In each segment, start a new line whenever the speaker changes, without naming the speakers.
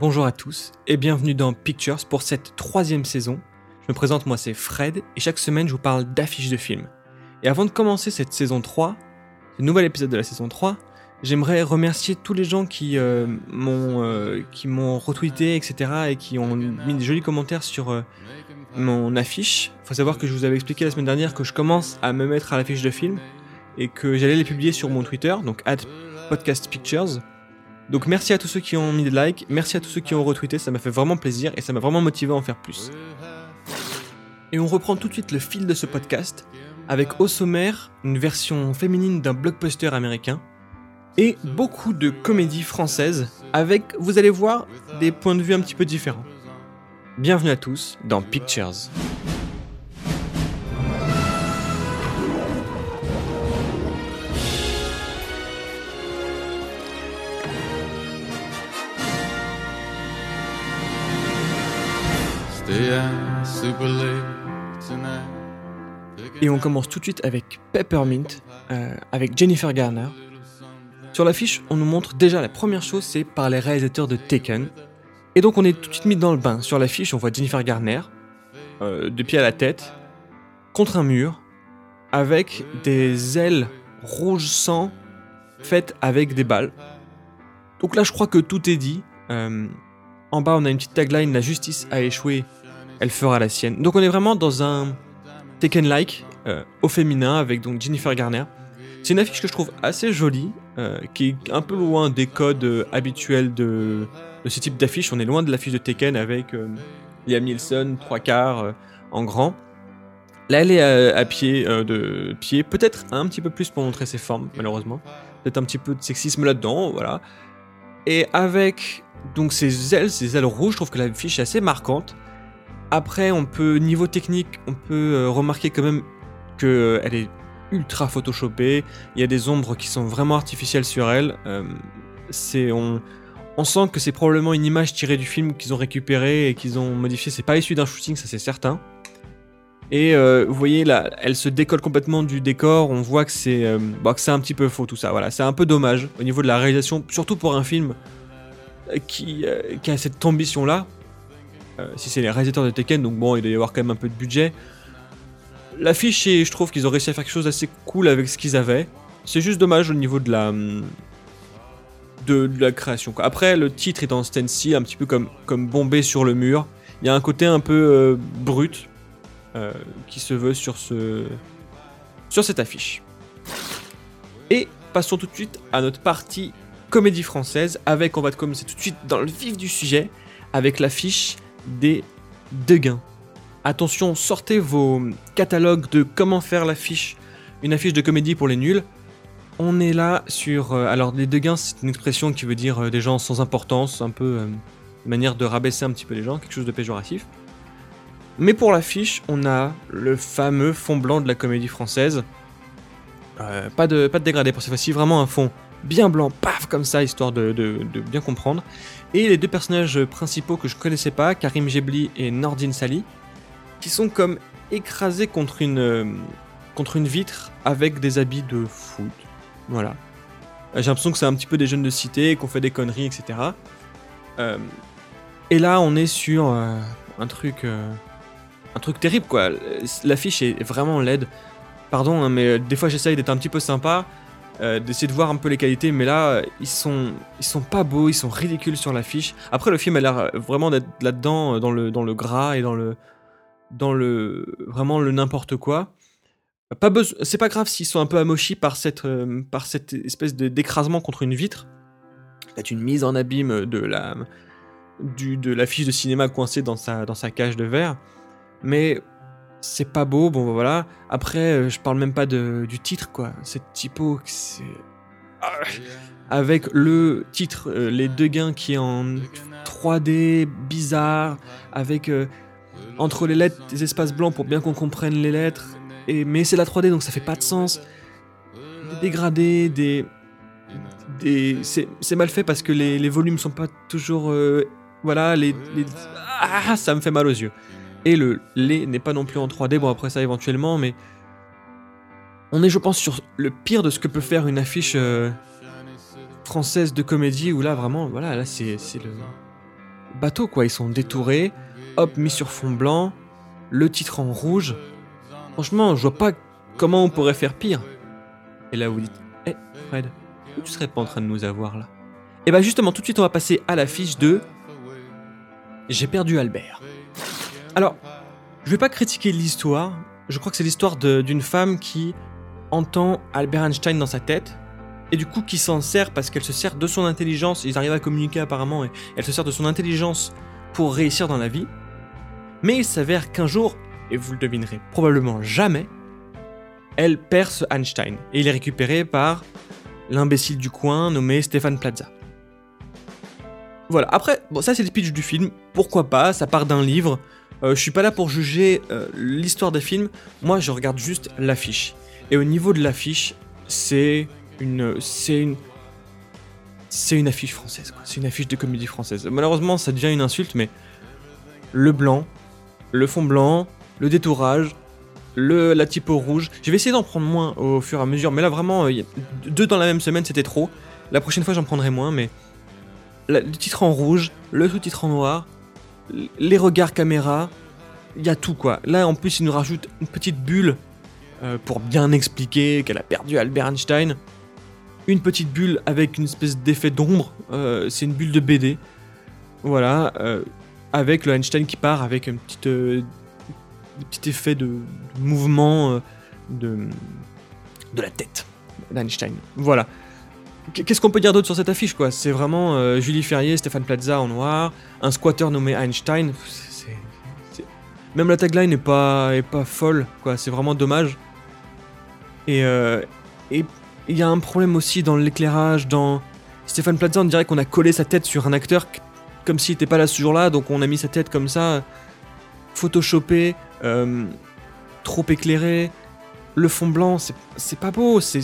Bonjour à tous et bienvenue dans Pictures pour cette troisième saison. Je me présente, moi c'est Fred et chaque semaine je vous parle d'affiches de films. Et avant de commencer cette saison 3, ce nouvel épisode de la saison 3, j'aimerais remercier tous les gens qui euh, m'ont euh, m'ont retweeté, etc. et qui ont mis des jolis commentaires sur euh, mon affiche. Faut savoir que je vous avais expliqué la semaine dernière que je commence à me mettre à l'affiche de films et que j'allais les publier sur mon Twitter, donc podcastpictures. Donc merci à tous ceux qui ont mis des likes, merci à tous ceux qui ont retweeté, ça m'a fait vraiment plaisir et ça m'a vraiment motivé à en faire plus. Et on reprend tout de suite le fil de ce podcast avec au sommaire une version féminine d'un blockbuster américain et beaucoup de comédies françaises avec, vous allez voir, des points de vue un petit peu différents. Bienvenue à tous dans Pictures. Et on commence tout de suite avec Peppermint, euh, avec Jennifer Garner. Sur l'affiche, on nous montre déjà la première chose, c'est par les réalisateurs de Taken. Et donc on est tout de suite mis dans le bain. Sur l'affiche, on voit Jennifer Garner, euh, de pied à la tête, contre un mur, avec des ailes rouge sang faites avec des balles. Donc là, je crois que tout est dit. Euh, en bas, on a une petite tagline La justice a échoué, elle fera la sienne. Donc on est vraiment dans un Taken-like euh, au féminin avec donc Jennifer Garner. C'est une affiche que je trouve assez jolie, euh, qui est un peu loin des codes euh, habituels de, ce type d'affiche. On est loin de l'affiche de Taken avec Liam Nielsen, trois quarts en grand. Là, elle est à, pied, de pied, peut-être un petit peu plus pour montrer ses formes, malheureusement. Peut-être un petit peu de sexisme là-dedans, voilà. Et avec donc ses ailes, ses ailes rouges, je trouve que l'affiche est assez marquante. Après, on peut, niveau technique, on peut euh, remarquer quand même qu'elle euh, est ultra photoshopée. Il y a des ombres qui sont vraiment artificielles sur elle. Euh, on, sent que c'est probablement une image tirée du film qu'ils ont récupéré et qu'ils ont modifié. C'est pas issu d'un shooting, ça c'est certain. Et vous voyez là, elle se décolle complètement du décor. On voit que c'est, un petit peu faux tout ça. Voilà, c'est un peu dommage au niveau de la réalisation, surtout pour un film qui, qui a cette ambition là. Euh, si c'est les réalisateurs de Tekken, donc bon, il doit y avoir quand même un peu de budget. L'affiche, je trouve qu'ils ont réussi à faire quelque chose d'assez cool avec ce qu'ils avaient. C'est juste dommage au niveau de la de, la création. Après, le titre est en stencil, un petit peu comme comme bombé sur le mur. Il y a un côté un peu euh, brut euh, qui se veut sur ce sur cette affiche. Et passons tout de suite à notre partie comédie française avec on va commencer tout de suite dans le vif du sujet avec l'affiche des Deguins. Attention, sortez vos catalogues de comment faire l'affiche, une affiche de comédie pour les nuls. On est là sur... Euh, alors, les Deguins, c'est une expression qui veut dire euh, des gens sans importance, un peu euh, une manière de rabaisser un petit peu les gens, quelque chose de péjoratif. Mais pour l'affiche, on a le fameux fond blanc de la comédie française. pas, de, pas de dégradé pour cette fois-ci, vraiment un fond bien blanc, paf, comme ça, histoire de, de bien comprendre. Et les deux personnages principaux que je connaissais pas, Karim Jebli et Nordin Sali, qui sont comme écrasés contre une, euh, contre une vitre avec des habits de foot. Voilà. J'ai l'impression que c'est un petit peu des jeunes de cité, qu'on fait des conneries, etc. Euh, et là, on est sur euh, un truc, un truc terrible, quoi. L'affiche est vraiment laide. Pardon, hein, mais des fois j'essaye d'être un petit peu sympa. Euh, d'essayer de voir un peu les qualités, mais là, ils sont, ils sont pas beaux, ils sont ridicules sur l'affiche. Après, le film a l'air vraiment d'être là-dedans, euh, dans le, dans le gras et dans le, dans le, vraiment le n'importe quoi. C'est pas grave s'ils sont un peu amochis par cette, euh, par cette espèce d'écrasement contre une vitre. C'est une mise en abîme de la, du, de l'affiche de cinéma coincée dans sa, dans sa cage de verre. Mais c'est pas beau, bon voilà. Après, euh, je parle même pas de, du titre, quoi. Cette typo, c'est. Ah, avec le titre, euh, les deux gains qui est en 3D bizarre, avec euh, entre les lettres des espaces blancs pour bien qu'on comprenne les lettres. Et, mais c'est la 3D donc ça fait pas de sens. Des dégradés, des. des c'est mal fait parce que les, les, volumes sont pas toujours. voilà, les, les. Ah, ça me fait mal aux yeux. Et le lait n'est pas non plus en 3D, bon après ça éventuellement, mais on est je pense sur le pire de ce que peut faire une affiche euh, française de comédie où là vraiment, voilà, là c'est le... bateau, quoi. Ils sont détourés, hop, mis sur fond blanc, le titre en rouge. Franchement, je vois pas comment on pourrait faire pire. Et là, vous dites, hé, Fred, tu serais pas en train de nous avoir là? Et bah justement, tout de suite, on va passer à la fiche de J'ai perdu Albert. Alors, je vais pas critiquer l'histoire. Je crois que c'est l'histoire d'une femme qui entend Albert Einstein dans sa tête et du coup qui s'en sert parce qu'elle se sert de son intelligence. Ils arrivent à communiquer apparemment et elle se sert de son intelligence pour réussir dans la vie. Mais il s'avère qu'un jour, et vous le devinerez probablement jamais, elle perce Einstein et il est récupéré par l'imbécile du coin nommé Stéphane Plaza. Voilà, après, bon, ça c'est le speech du film, pourquoi pas, ça part d'un livre. Euh, je suis pas là pour juger euh, l'histoire des films, moi je regarde juste l'affiche. Et au niveau de l'affiche, c'est une. C'est une. C'est une affiche française, quoi. C'est une affiche de comédie française. Malheureusement, ça devient une insulte, mais. Le blanc, le fond blanc, le détourage, le, la typo rouge. Je vais essayer d'en prendre moins au fur et à mesure, mais là vraiment, deux dans la même semaine, c'était trop. La prochaine fois, j'en prendrai moins, mais le titre en rouge, le sous-titre en noir, les regards caméra, il y a tout quoi. Là, en plus, il nous rajoute une petite bulle euh, pour bien expliquer qu'elle a perdu Albert Einstein. Une petite bulle avec une espèce d'effet d'ombre, euh, c'est une bulle de BD. Voilà, avec le Einstein qui part avec un petit, effet de, mouvement euh, de, de la tête d'Einstein. Voilà. Qu'est-ce qu'on peut dire d'autre sur cette affiche quoi? C'est vraiment euh, Julie Ferrier, Stéphane Plaza en noir, un squatter nommé Einstein. Même la tagline n'est pas, est pas folle, quoi. C'est vraiment dommage. Et euh, et il y a un problème aussi dans l'éclairage, dans Stéphane Plaza. On dirait qu'on a collé sa tête sur un acteur comme s'il n'était pas là ce jour-là, donc on a mis sa tête comme ça, photoshopé, euh, trop éclairé. Le fond blanc, c'est pas beau, c'est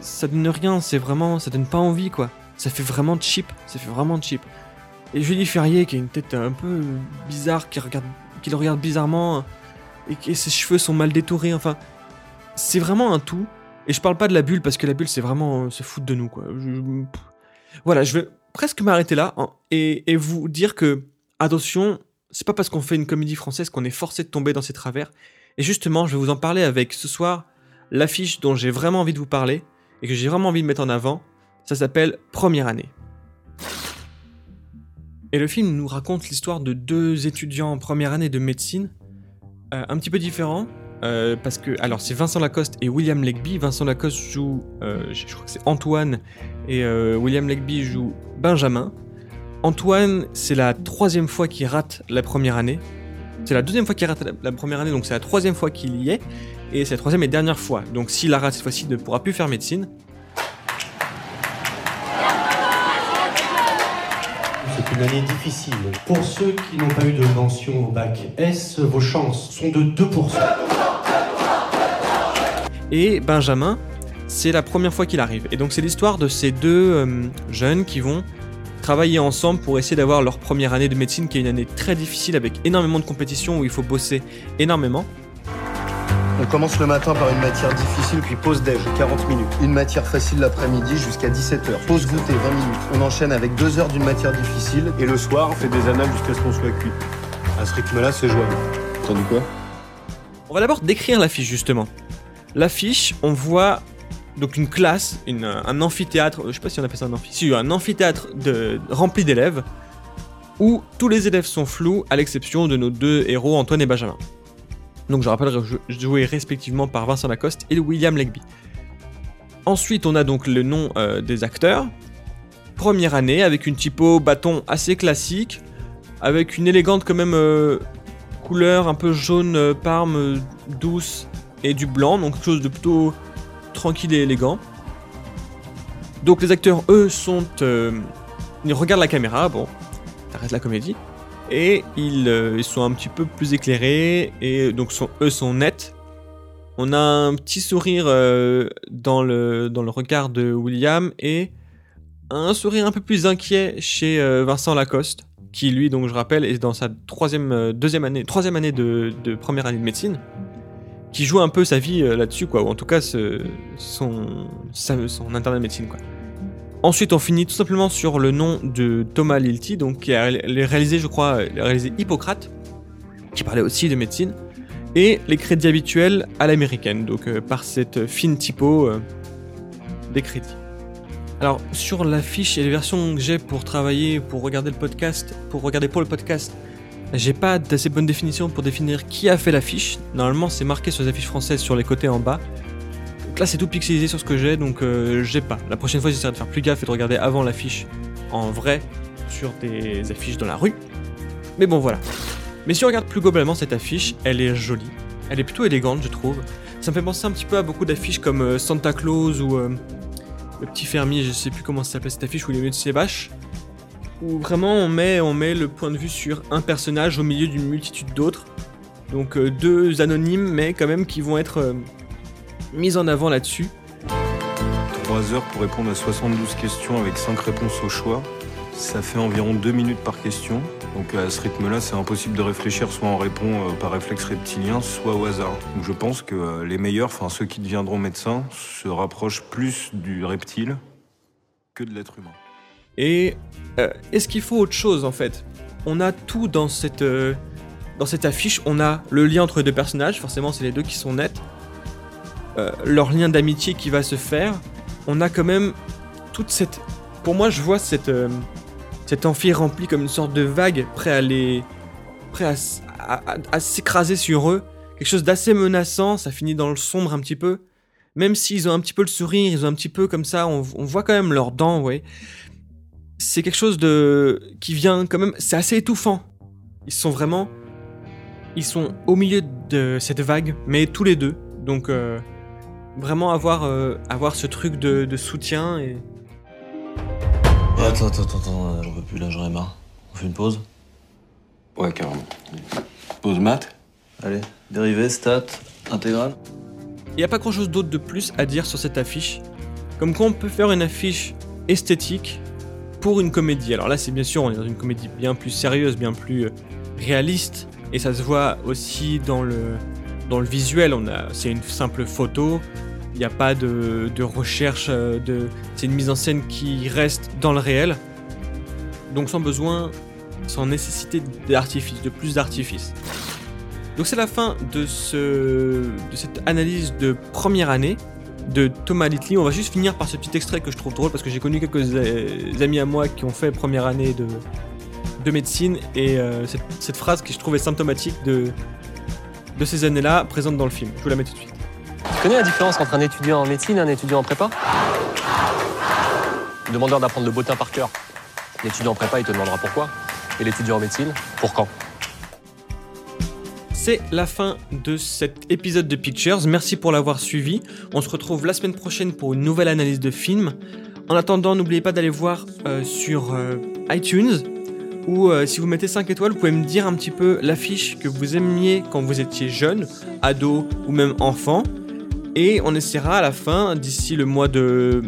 ça donne rien, c'est vraiment, ça donne pas envie quoi. Ça fait vraiment cheap, ça fait vraiment cheap. Et Julie Ferrier qui a une tête un peu bizarre, qui regarde, qui le regarde bizarrement, et, ses cheveux sont mal détourés. Enfin, c'est vraiment un tout. Et je parle pas de la bulle parce que la bulle c'est vraiment se foutre de nous quoi. Voilà, je vais presque m'arrêter là hein, et, et, vous dire que attention, c'est pas parce qu'on fait une comédie française qu'on est forcé de tomber dans ses travers. Et justement, je vais vous en parler avec ce soir l'affiche dont j'ai vraiment envie de vous parler et que j'ai vraiment envie de mettre en avant. Ça s'appelle Première année. Et le film nous raconte l'histoire de deux étudiants en première année de médecine, euh, un petit peu différents, euh, parce que, alors c'est Vincent Lacoste et William Legby. Vincent Lacoste joue, euh, je crois que c'est Antoine, et William Legby joue Benjamin. Antoine, c'est la troisième fois qu'il rate la première année. C'est la deuxième fois qu'il rate la, première année, donc c'est la troisième fois qu'il y est. Et c'est la troisième et dernière fois. Donc s'il la rate cette fois-ci, il ne pourra plus faire médecine.
C'est une année difficile. Pour ceux qui n'ont pas eu de mention au bac S, vos chances sont de 2%.
Et Benjamin, c'est la première fois qu'il arrive. Et donc c'est l'histoire de ces deux euh, jeunes qui vont travailler ensemble pour essayer d'avoir leur première année de médecine, qui est une année très difficile avec énormément de compétitions où il faut bosser énormément.
On commence le matin par une matière difficile, puis pause déj, 40 minutes. Une matière facile l'après-midi jusqu'à 17h. Pause goûter, 20 minutes. On enchaîne avec 2 heures d'une matière difficile. Et le soir, on fait des annales jusqu'à ce qu'on soit cuit. À ce rythme-là, c'est jouable. Entendu quoi?
On va d'abord décrire l'affiche, justement. L'affiche, on voit donc une classe, un amphithéâtre, je sais pas si on appelle ça un amphithéâtre, un amphithéâtre de, rempli d'élèves, où tous les élèves sont flous, à l'exception de nos deux héros, Antoine et Benjamin. Donc je rappelle, joués respectivement par Vincent Lacoste et William Legby. Ensuite, on a donc le nom euh, des acteurs. Première année, avec une typo bâton assez classique, avec une élégante quand même euh, couleur un peu jaune euh, parme douce et du blanc, donc quelque chose de plutôt tranquille et élégant. Donc les acteurs, eux, sont... Euh, ils regardent la caméra, bon, t'arrêtes la comédie, et euh, ils, sont un petit peu plus éclairés, et donc sont, eux sont nets. On a un petit sourire euh, dans, le, dans le regard de William, et un sourire un peu plus inquiet chez Vincent Lacoste, qui lui, donc je rappelle, est dans sa troisième, deuxième année, troisième année de première année de médecine qui joue un peu sa vie euh, là-dessus, quoi, ou en tout cas son, son internat de médecine. Ensuite, on finit tout simplement sur le nom de Thomas Lilti, donc qui a réalisé, je crois, réalisé Hippocrate, qui parlait aussi de médecine, et les crédits habituels à l'américaine, donc euh, par cette fine typo euh, des crédits. Alors sur l'affiche et les versions que j'ai pour travailler, pour regarder le podcast, pour regarder pour le podcast, j'ai pas d'assez bonne définition pour définir qui a fait l'affiche. Normalement, c'est marqué sur les affiches françaises sur les côtés en bas. Donc là, c'est tout pixelisé sur ce que j'ai, donc euh, j'ai pas. La prochaine fois, j'essaierai de faire plus gaffe et de regarder avant l'affiche en vrai sur des affiches dans la rue. Mais bon, voilà. Mais si on regarde plus globalement cette affiche, elle est jolie. Elle est plutôt élégante, je trouve. Ça me fait penser un petit peu à beaucoup d'affiches comme euh, Santa Claus ou euh, Le Petit Fermier, je sais plus comment s'appelle cette affiche où il est de ses vaches où vraiment on met, le point de vue sur un personnage au milieu d'une multitude d'autres. Donc euh, deux anonymes, mais quand même qui vont être euh, mis en avant là-dessus.
3 heures pour répondre à 72 questions avec 5 réponses au choix. Ça fait environ 2 minutes par question. Donc à ce rythme-là, c'est impossible de réfléchir, soit on répond euh, par réflexe reptilien, soit au hasard. Donc je pense que les meilleurs, enfin ceux qui deviendront médecins, se rapprochent plus du reptile que de l'être humain.
Et euh, est-ce qu'il faut autre chose en fait? On a tout dans cette, euh, dans cette affiche. On a le lien entre les deux personnages, forcément c'est les deux qui sont nets. Euh, leur lien d'amitié qui va se faire. On a quand même toute cette... Pour moi je vois cette, cet amphi rempli comme une sorte de vague prêt à les... prêt à, s'écraser sur eux. Quelque chose d'assez menaçant, ça finit dans le sombre un petit peu. Même s'ils ont un petit peu le sourire, ils ont un petit peu comme ça, on, on voit quand même leurs dents, ouais c'est quelque chose de qui vient quand même, c'est assez étouffant. Ils sont vraiment, ils sont au milieu de cette vague, mais tous les deux. Donc euh, vraiment avoir euh, avoir ce truc de, soutien et.
Attends, attends, attends, euh, j'en peux plus là, j'en ai marre. On fait une pause?
Ouais, carrément. Pause maths
Allez, dérivé, stats, intégrale.
Il n'y a pas grand chose d'autre de plus à dire sur cette affiche. Comme quoi on peut faire une affiche esthétique pour une comédie. Alors là, c'est bien sûr, on est dans une comédie bien plus sérieuse, bien plus euh, réaliste, et ça se voit aussi dans le, dans le visuel. On a, c'est une simple photo. Il n'y a pas de, de recherche, euh, de, c'est une mise en scène qui reste dans le réel. Donc sans besoin, sans nécessité d'artifice, de plus d'artifice. Donc c'est la fin de, ce, de cette analyse de première année de Thomas Littley. On va juste finir par ce petit extrait que je trouve drôle parce que j'ai connu quelques amis à moi qui ont fait première année de, de médecine et euh, cette, phrase que je trouvais symptomatique de, de ces années-là présente dans le film. Je vous la mets tout de suite.
Tu connais la différence entre un étudiant en médecine et un étudiant en prépa? Le demandeur d'apprendre le bottin par cœur. L'étudiant en prépa, il te demandera pourquoi. Et l'étudiant en médecine, pour quand?
C'est la fin de cet épisode de Pictures. Merci pour l'avoir suivi. On se retrouve la semaine prochaine pour une nouvelle analyse de film. En attendant, n'oubliez pas d'aller voir euh, sur euh, iTunes ou euh, si vous mettez 5 étoiles, vous pouvez me dire un petit peu l'affiche que vous aimiez quand vous étiez jeune, ado ou même enfant. Et on essaiera à la fin, d'ici le mois de,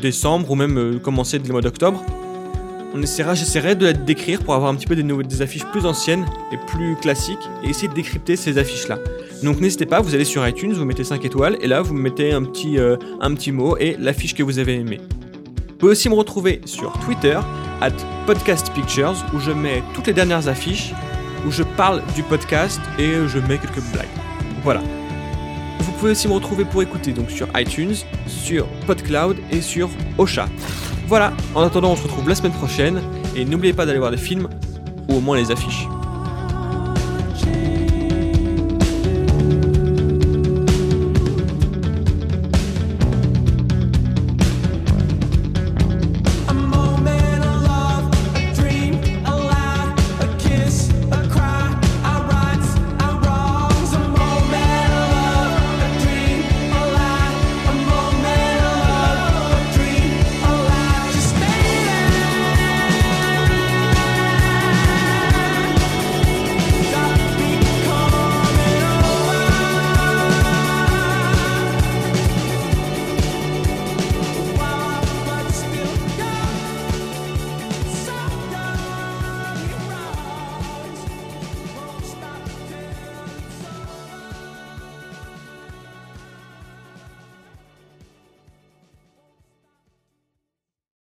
décembre ou même commencer le mois d'octobre, on essaiera, j'essaierai de la décrire pour avoir un petit peu des, des affiches plus anciennes et plus classiques et essayer de décrypter ces affiches-là. Donc n'hésitez pas, vous allez sur iTunes, vous mettez 5 étoiles et là vous mettez un petit, euh, un petit mot et l'affiche que vous avez aimée. Vous pouvez aussi me retrouver sur Twitter, at podcastpictures, où je mets toutes les dernières affiches, où je parle du podcast et je mets quelques blagues. Voilà. Vous pouvez aussi me retrouver pour écouter donc sur iTunes, sur PodCloud et sur Ocha. Voilà, en attendant on se retrouve la semaine prochaine et n'oubliez pas d'aller voir des films ou au moins les affiches.